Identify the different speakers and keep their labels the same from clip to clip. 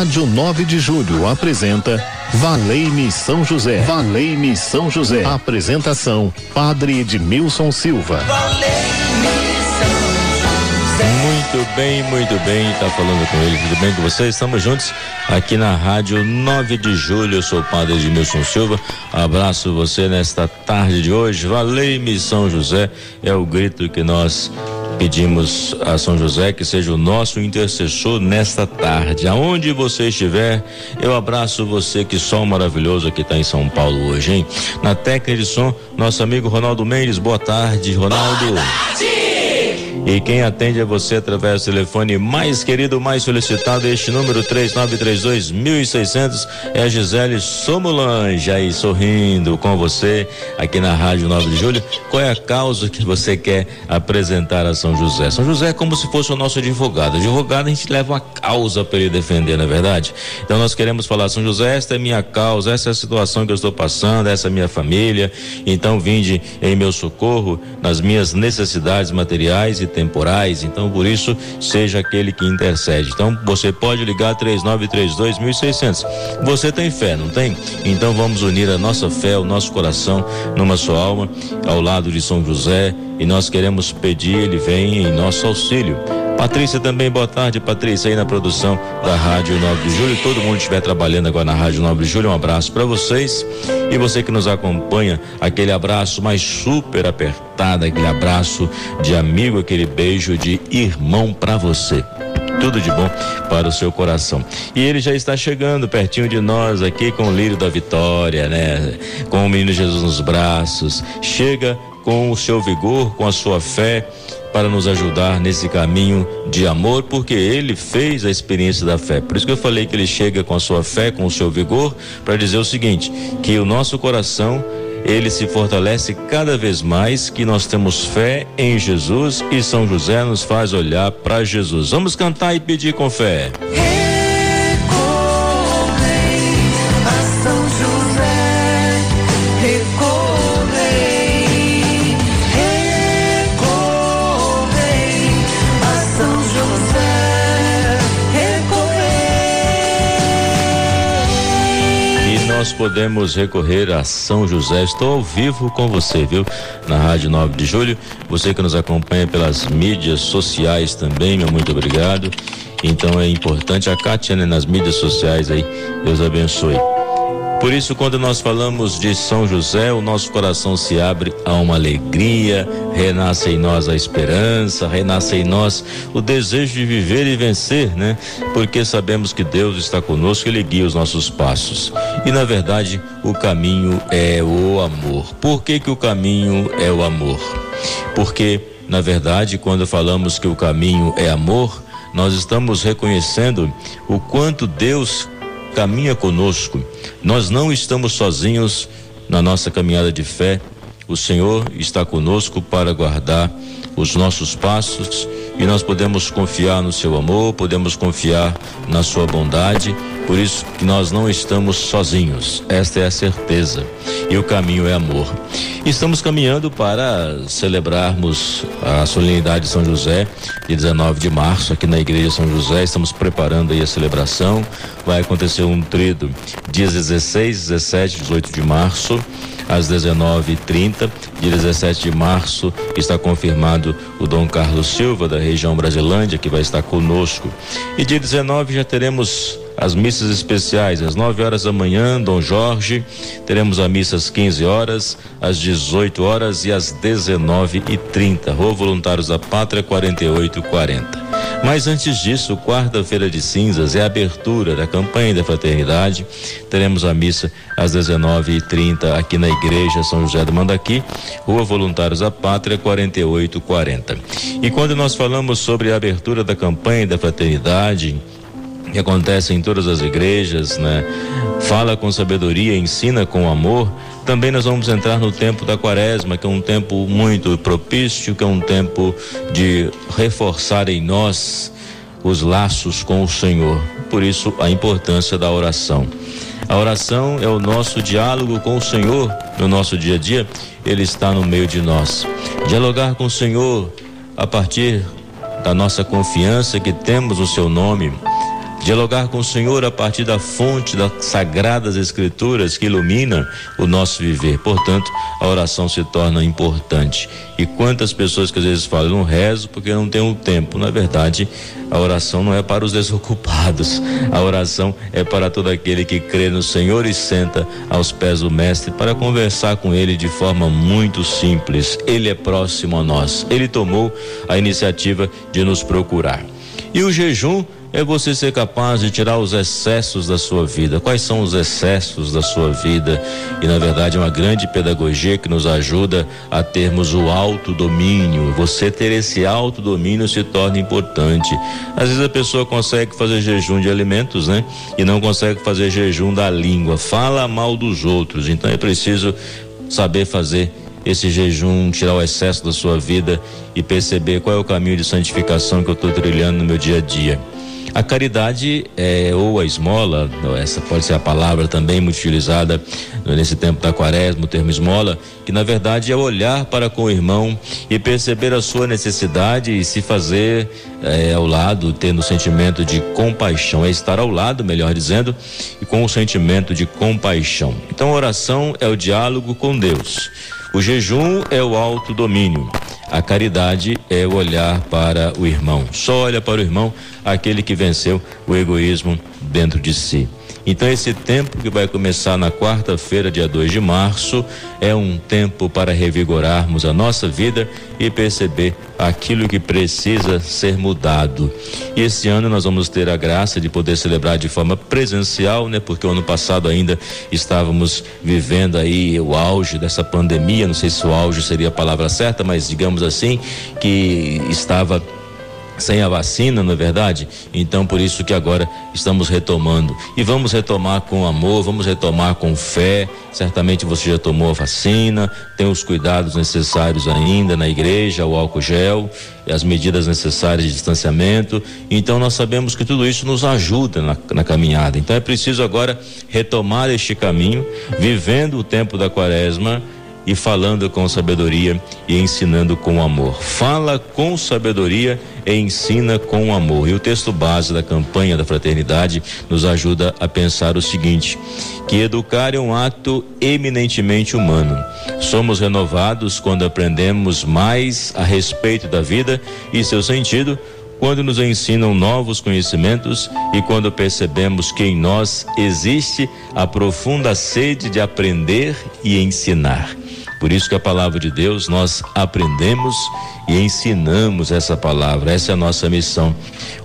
Speaker 1: Rádio 9 de Julho apresenta Valei-me São José. Valei-me São José. Apresentação: Padre Edmilson Silva.
Speaker 2: Muito bem, muito bem, tá falando com ele, tudo bem com vocês? Estamos juntos aqui na rádio 9 de julho, eu sou o padre Edmilson Silva, abraço você nesta tarde de hoje, valei-me São José, é o grito que nós pedimos a São José que seja o nosso intercessor nesta tarde. Aonde você estiver, eu abraço você, que som maravilhoso que está em São Paulo hoje, hein? Na técnica de som, nosso amigo Ronaldo Mendes. Boa tarde, Ronaldo. Boa tarde. E quem atende é você através do telefone mais querido, mais solicitado, este número 3932 1600 é a Gisele Somulange aí sorrindo com você aqui na Rádio 9 de Julho. Qual é a causa que você quer apresentar a São José? São José é como se fosse o nosso advogado. Advogado a gente leva uma causa para ele defender, não é verdade? Então nós queremos falar, São José, esta é minha causa, essa é a situação que eu estou passando, essa é minha família. Então vinde em meu socorro nas minhas necessidades materiais e temporais, então por isso seja aquele que intercede. Então você pode ligar 3932 1600. Você tem fé, não tem? Então vamos unir a nossa fé, o nosso coração numa só alma, ao lado de São José, e nós queremos pedir, ele vem em nosso auxílio. Patrícia também, boa tarde, Patrícia, aí na produção da Rádio 9 de Julho. Todo mundo estiver trabalhando agora na Rádio 9 de Julho, um abraço para vocês. E você que nos acompanha, aquele abraço mais super apertado, aquele abraço de amigo, aquele beijo de irmão para você tudo de bom para o seu coração. E ele já está chegando pertinho de nós aqui com o lírio da vitória, né? Com o menino Jesus nos braços. Chega com o seu vigor, com a sua fé para nos ajudar nesse caminho de amor, porque ele fez a experiência da fé. Por isso que eu falei que ele chega com a sua fé, com o seu vigor, para dizer o seguinte: que o nosso coração ele se fortalece cada vez mais, que nós temos fé em Jesus e São José nos faz olhar para Jesus. Vamos cantar e pedir com fé. nós podemos recorrer a São José. Estou ao vivo com você, viu? Na Rádio 9 de Julho. Você que nos acompanha pelas mídias sociais também, meu muito obrigado. Então é importante a Kátia né, nas mídias sociais aí. Deus abençoe. Por isso, quando nós falamos de São José, o nosso coração se abre a uma alegria, renasce em nós a esperança, renasce em nós o desejo de viver e vencer, né? Porque sabemos que Deus está conosco, Ele guia os nossos passos. E na verdade, o caminho é o amor. Por que, que o caminho é o amor? Porque, na verdade, quando falamos que o caminho é amor, nós estamos reconhecendo o quanto Deus caminha conosco. Nós não estamos sozinhos na nossa caminhada de fé. O Senhor está conosco para guardar os nossos passos e nós podemos confiar no seu amor, podemos confiar na sua bondade, por isso que nós não estamos sozinhos. Esta é a certeza. E o caminho é amor. Estamos caminhando para celebrarmos a solenidade de São José, de 19 de março, aqui na Igreja São José. Estamos preparando aí a celebração. Vai acontecer um trido dias 16, 17, 18 de março às 19h30. Dia 17 de março está confirmado o Dom Carlos Silva, da região Brasilândia, que vai estar conosco. E dia 19 já teremos as missas especiais, às 9 horas da manhã, Dom Jorge, teremos a missa às 15 horas, às 18 horas e às 19h30. Rua Voluntários da Pátria 4840. Mas antes disso, quarta-feira de cinzas é a abertura da campanha da fraternidade. Teremos a missa às 19h30 aqui na igreja São José do Mandaqui, Rua Voluntários da Pátria 4840. E quando nós falamos sobre a abertura da campanha da fraternidade, que acontece em todas as igrejas, né? Fala com sabedoria, ensina com amor. Também nós vamos entrar no tempo da quaresma, que é um tempo muito propício, que é um tempo de reforçar em nós os laços com o Senhor. Por isso, a importância da oração. A oração é o nosso diálogo com o Senhor no nosso dia a dia, ele está no meio de nós. Dialogar com o Senhor a partir da nossa confiança que temos no seu nome, dialogar com o Senhor a partir da fonte das sagradas escrituras que ilumina o nosso viver. Portanto, a oração se torna importante. E quantas pessoas que às vezes falam, não rezo porque não tenho tempo. Na verdade, a oração não é para os desocupados. A oração é para todo aquele que crê no Senhor e senta aos pés do Mestre para conversar com ele de forma muito simples. Ele é próximo a nós. Ele tomou a iniciativa de nos procurar. E o jejum é você ser capaz de tirar os excessos da sua vida. Quais são os excessos da sua vida? E na verdade é uma grande pedagogia que nos ajuda a termos o autodomínio. Você ter esse autodomínio se torna importante. Às vezes a pessoa consegue fazer jejum de alimentos, né? E não consegue fazer jejum da língua. Fala mal dos outros. Então é preciso saber fazer esse jejum, tirar o excesso da sua vida e perceber qual é o caminho de santificação que eu estou trilhando no meu dia a dia. A caridade é, ou a esmola, essa pode ser a palavra também muito utilizada nesse tempo da quaresma, o termo esmola, que na verdade é olhar para com o irmão e perceber a sua necessidade e se fazer é, ao lado, tendo o sentimento de compaixão, é estar ao lado, melhor dizendo, e com o sentimento de compaixão. Então a oração é o diálogo com Deus. O jejum é o autodomínio. A caridade é olhar para o irmão. Só olha para o irmão aquele que venceu o egoísmo dentro de si. Então, esse tempo que vai começar na quarta-feira, dia 2 de março, é um tempo para revigorarmos a nossa vida e perceber aquilo que precisa ser mudado. E esse ano nós vamos ter a graça de poder celebrar de forma presencial, né? Porque o ano passado ainda estávamos vivendo aí o auge dessa pandemia, não sei se o auge seria a palavra certa, mas digamos assim, que estava sem a vacina, não é verdade? Então por isso que agora estamos retomando. E vamos retomar com amor, vamos retomar com fé. Certamente você já tomou a vacina, tem os cuidados necessários ainda na igreja, o álcool gel, as medidas necessárias de distanciamento. Então nós sabemos que tudo isso nos ajuda na, na caminhada. Então é preciso agora retomar este caminho, vivendo o tempo da quaresma e falando com sabedoria e ensinando com amor. Fala com sabedoria e ensina com amor. E o texto base da campanha da fraternidade nos ajuda a pensar o seguinte: que educar é um ato eminentemente humano. Somos renovados quando aprendemos mais a respeito da vida e seu sentido quando nos ensinam novos conhecimentos e quando percebemos que em nós existe a profunda sede de aprender e ensinar. Por isso que a palavra de Deus nós aprendemos e ensinamos essa palavra. Essa é a nossa missão.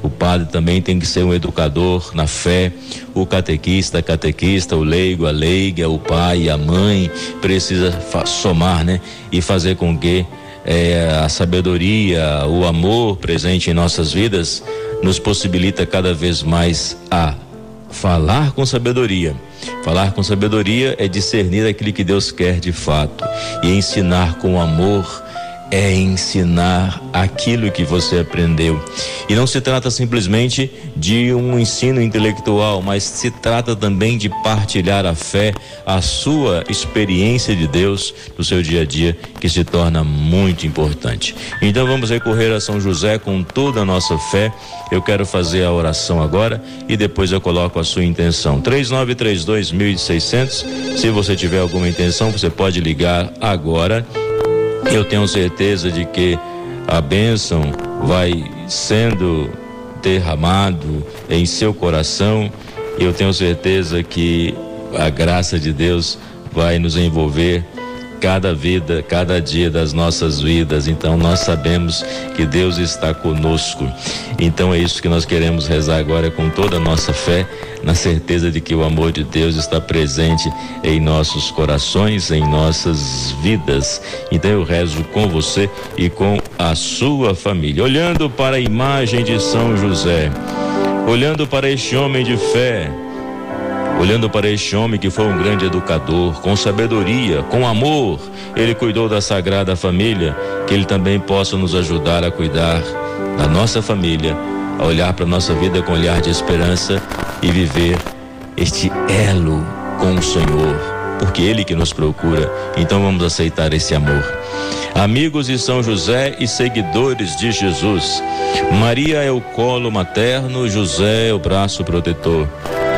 Speaker 2: O padre também tem que ser um educador na fé, o catequista, a catequista, o leigo, a leiga, o pai, a mãe precisa somar, né? E fazer com que é, a sabedoria, o amor presente em nossas vidas nos possibilita cada vez mais a falar com sabedoria. Falar com sabedoria é discernir aquilo que Deus quer de fato e ensinar com amor é ensinar aquilo que você aprendeu. E não se trata simplesmente de um ensino intelectual, mas se trata também de partilhar a fé, a sua experiência de Deus no seu dia a dia, que se torna muito importante. Então vamos recorrer a São José com toda a nossa fé. Eu quero fazer a oração agora e depois eu coloco a sua intenção. 3932 1600. Se você tiver alguma intenção, você pode ligar agora eu tenho certeza de que a bênção vai sendo derramado em seu coração. Eu tenho certeza que a graça de Deus vai nos envolver cada vida, cada dia das nossas vidas. Então nós sabemos que Deus está conosco. Então é isso que nós queremos rezar agora com toda a nossa fé, na certeza de que o amor de Deus está presente em nossos corações, em nossas vidas. Então eu rezo com você e com a sua família. Olhando para a imagem de São José, olhando para este homem de fé, Olhando para este homem que foi um grande educador, com sabedoria, com amor, ele cuidou da sagrada família, que ele também possa nos ajudar a cuidar da nossa família, a olhar para a nossa vida com olhar de esperança e viver este elo com o Senhor, porque Ele que nos procura. Então vamos aceitar esse amor. amigos de São José e seguidores de Jesus. Maria é o colo materno, José é o braço protetor.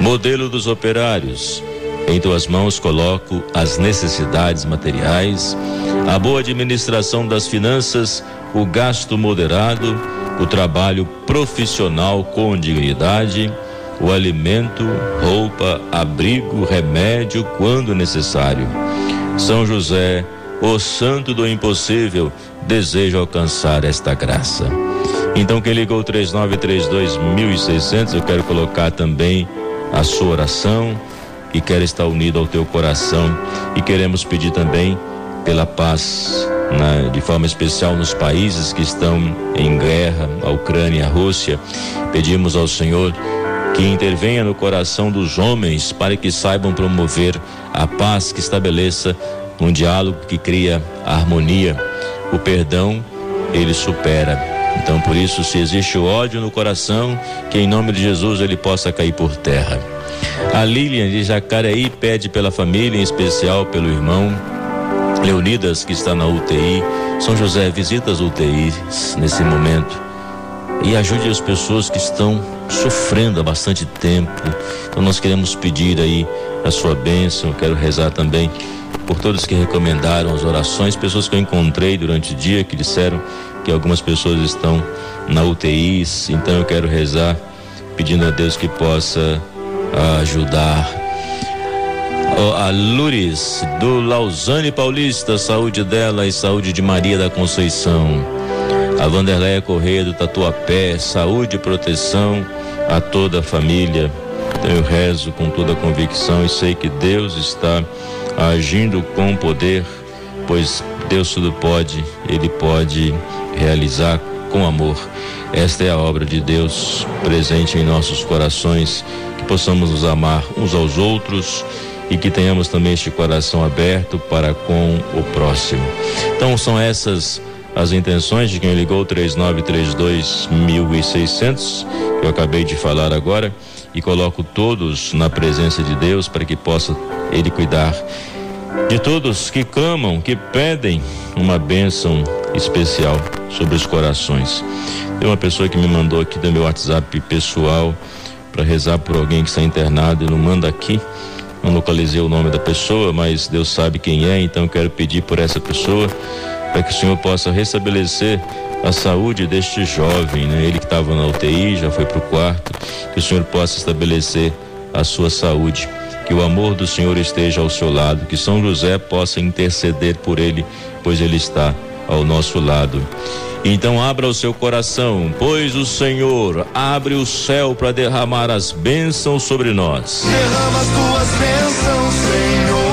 Speaker 2: Modelo dos operários. Em tuas mãos coloco as necessidades materiais, a boa administração das finanças, o gasto moderado, o trabalho profissional com dignidade, o alimento, roupa, abrigo, remédio quando necessário. São José, o santo do impossível, deseja alcançar esta graça. Então, quem ligou 3932 1600, eu quero colocar também a sua oração e quero estar unido ao teu coração e queremos pedir também pela paz, na, de forma especial nos países que estão em guerra, a Ucrânia, a Rússia. Pedimos ao Senhor que intervenha no coração dos homens para que saibam promover a paz que estabeleça um diálogo que cria harmonia. O perdão, ele supera. Então, por isso, se existe ódio no coração, que em nome de Jesus ele possa cair por terra. A Lilian de Jacareí pede pela família, em especial pelo irmão Leonidas, que está na UTI. São José, visita as UTIs nesse momento e ajude as pessoas que estão sofrendo há bastante tempo. Então nós queremos pedir aí a sua bênção, quero rezar também por todos que recomendaram as orações, pessoas que eu encontrei durante o dia que disseram que algumas pessoas estão na UTI, então eu quero rezar pedindo a Deus que possa ajudar. a Lures do Lausanne Paulista, saúde dela e saúde de Maria da Conceição. A Vanderleia Correia do Tatuapé, saúde e proteção a toda a família. Então eu rezo com toda a convicção e sei que Deus está agindo com poder, pois Deus tudo pode, Ele pode realizar com amor. Esta é a obra de Deus presente em nossos corações, que possamos nos amar uns aos outros e que tenhamos também este coração aberto para com o próximo. Então são essas as intenções de quem ligou 3932 1600, que eu acabei de falar agora, e coloco todos na presença de Deus para que possa Ele cuidar de todos que clamam, que pedem uma bênção especial sobre os corações. Tem uma pessoa que me mandou aqui do meu WhatsApp pessoal para rezar por alguém que está internado e não manda aqui. Não localizei o nome da pessoa, mas Deus sabe quem é, então quero pedir por essa pessoa para que o Senhor possa restabelecer a saúde deste jovem, né? Ele que estava na UTI, já foi para o quarto, que o Senhor possa estabelecer a sua saúde, que o amor do Senhor esteja ao seu lado, que São José possa interceder por ele, pois ele está ao nosso lado. Então abra o seu coração, pois o Senhor abre o céu para derramar as bênçãos sobre nós.
Speaker 3: Derrama as tuas bênçãos, Senhor.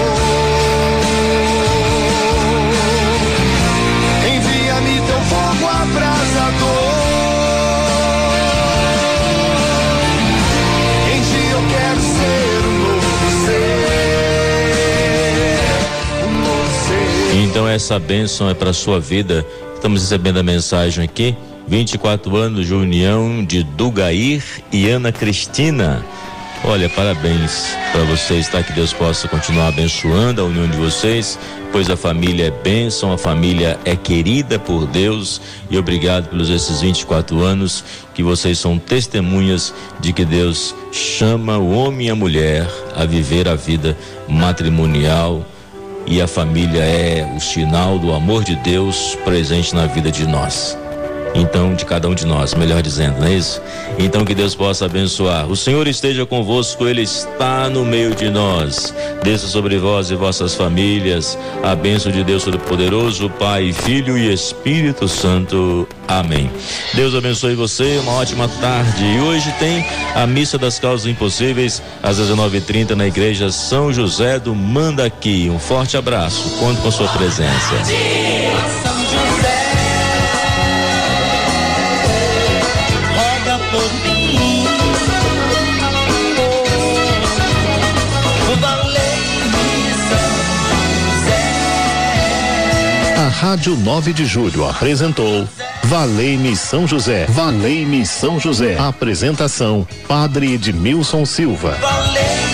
Speaker 2: Então essa bênção é para sua vida. Estamos recebendo a mensagem aqui. 24 anos de união de Dugair e Ana Cristina. Olha, parabéns para vocês, tá? Que Deus possa continuar abençoando a união de vocês, pois a família é bênção, a família é querida por Deus e obrigado pelos esses 24 anos que vocês são testemunhas de que Deus chama o homem e a mulher a viver a vida matrimonial e a família é o sinal do amor de Deus presente na vida de nós. Então, de cada um de nós, melhor dizendo, não é isso? Então que Deus possa abençoar. O Senhor esteja convosco, Ele está no meio de nós. Desça sobre vós e vossas famílias a bênção de Deus Todo-Poderoso, Pai, Filho e Espírito Santo. Amém. Deus abençoe você, uma ótima tarde. E hoje tem a missa das causas impossíveis às 19:30 na igreja São José do Mandaqui. Um forte abraço. Conto com sua presença.
Speaker 1: Rádio 9 de Julho apresentou Valei-me São José. Valei-me São José. Apresentação: Padre Edmilson Silva.
Speaker 3: Valei